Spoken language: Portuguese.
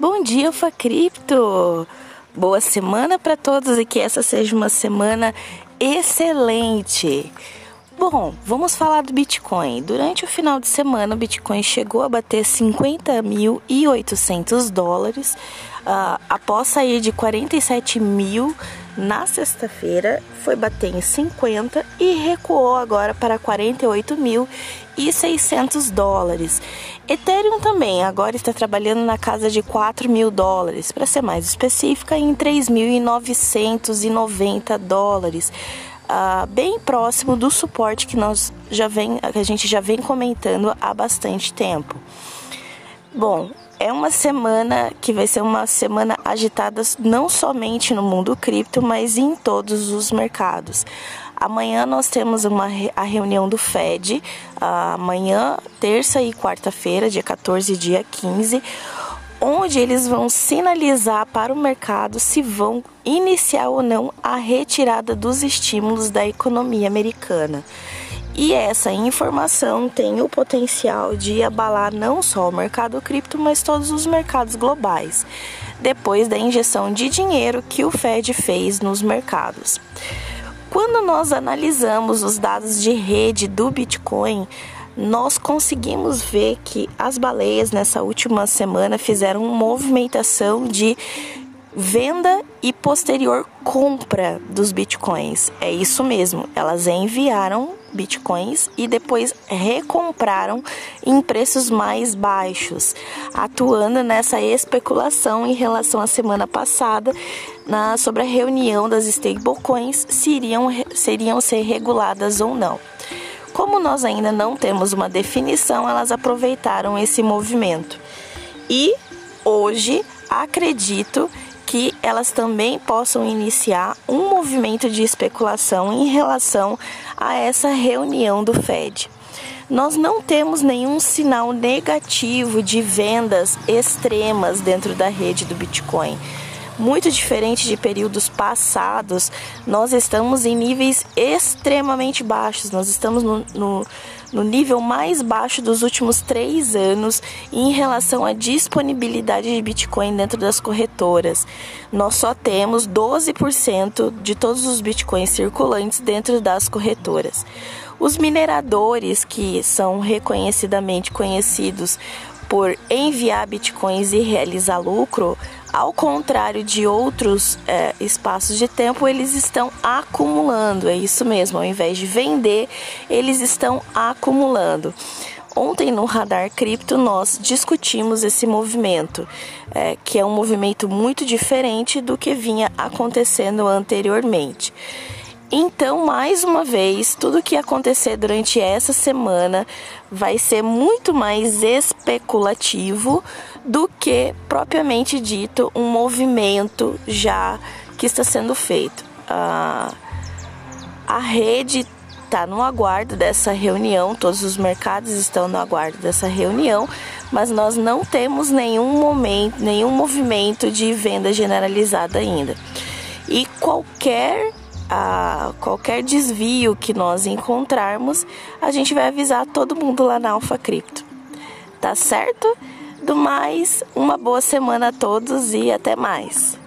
Bom dia, Alfa Cripto! Boa semana para todos e que essa seja uma semana excelente. Bom, vamos falar do Bitcoin. Durante o final de semana, o Bitcoin chegou a bater 50.800 dólares, uh, após sair de 47 mil na sexta-feira, foi bater em 50 e recuou agora para 48.600 dólares. Ethereum também agora está trabalhando na casa de 4 mil dólares, para ser mais específica, em 3.990 dólares. Uh, bem próximo do suporte que nós já vem, a gente já vem comentando há bastante tempo. Bom, é uma semana que vai ser uma semana agitada não somente no mundo cripto, mas em todos os mercados. Amanhã nós temos uma, a reunião do FED, amanhã, terça e quarta-feira, dia 14 e dia 15, onde eles vão sinalizar para o mercado se vão iniciar ou não a retirada dos estímulos da economia americana. E essa informação tem o potencial de abalar não só o mercado cripto, mas todos os mercados globais, depois da injeção de dinheiro que o Fed fez nos mercados. Quando nós analisamos os dados de rede do Bitcoin, nós conseguimos ver que as baleias nessa última semana fizeram uma movimentação de venda e posterior compra dos bitcoins. É isso mesmo, elas enviaram bitcoins e depois recompraram em preços mais baixos, atuando nessa especulação em relação à semana passada na, sobre a reunião das stablecoins se iriam, seriam ser reguladas ou não. Como nós ainda não temos uma definição, elas aproveitaram esse movimento. E hoje acredito que elas também possam iniciar um movimento de especulação em relação a essa reunião do Fed. Nós não temos nenhum sinal negativo de vendas extremas dentro da rede do Bitcoin. Muito diferente de períodos passados, nós estamos em níveis extremamente baixos. Nós estamos no, no, no nível mais baixo dos últimos três anos em relação à disponibilidade de Bitcoin dentro das corretoras. Nós só temos 12% de todos os Bitcoins circulantes dentro das corretoras. Os mineradores, que são reconhecidamente conhecidos por enviar bitcoins e realizar lucro, ao contrário de outros é, espaços de tempo, eles estão acumulando. É isso mesmo, ao invés de vender, eles estão acumulando. Ontem no Radar Cripto nós discutimos esse movimento, é, que é um movimento muito diferente do que vinha acontecendo anteriormente. Então, mais uma vez, tudo que acontecer durante essa semana vai ser muito mais especulativo do que propriamente dito um movimento já que está sendo feito. Ah, a rede está no aguardo dessa reunião, todos os mercados estão no aguardo dessa reunião, mas nós não temos nenhum momento, nenhum movimento de venda generalizada ainda. E qualquer a qualquer desvio que nós encontrarmos, a gente vai avisar todo mundo lá na Alfa Cripto. Tá certo? Do mais, uma boa semana a todos e até mais.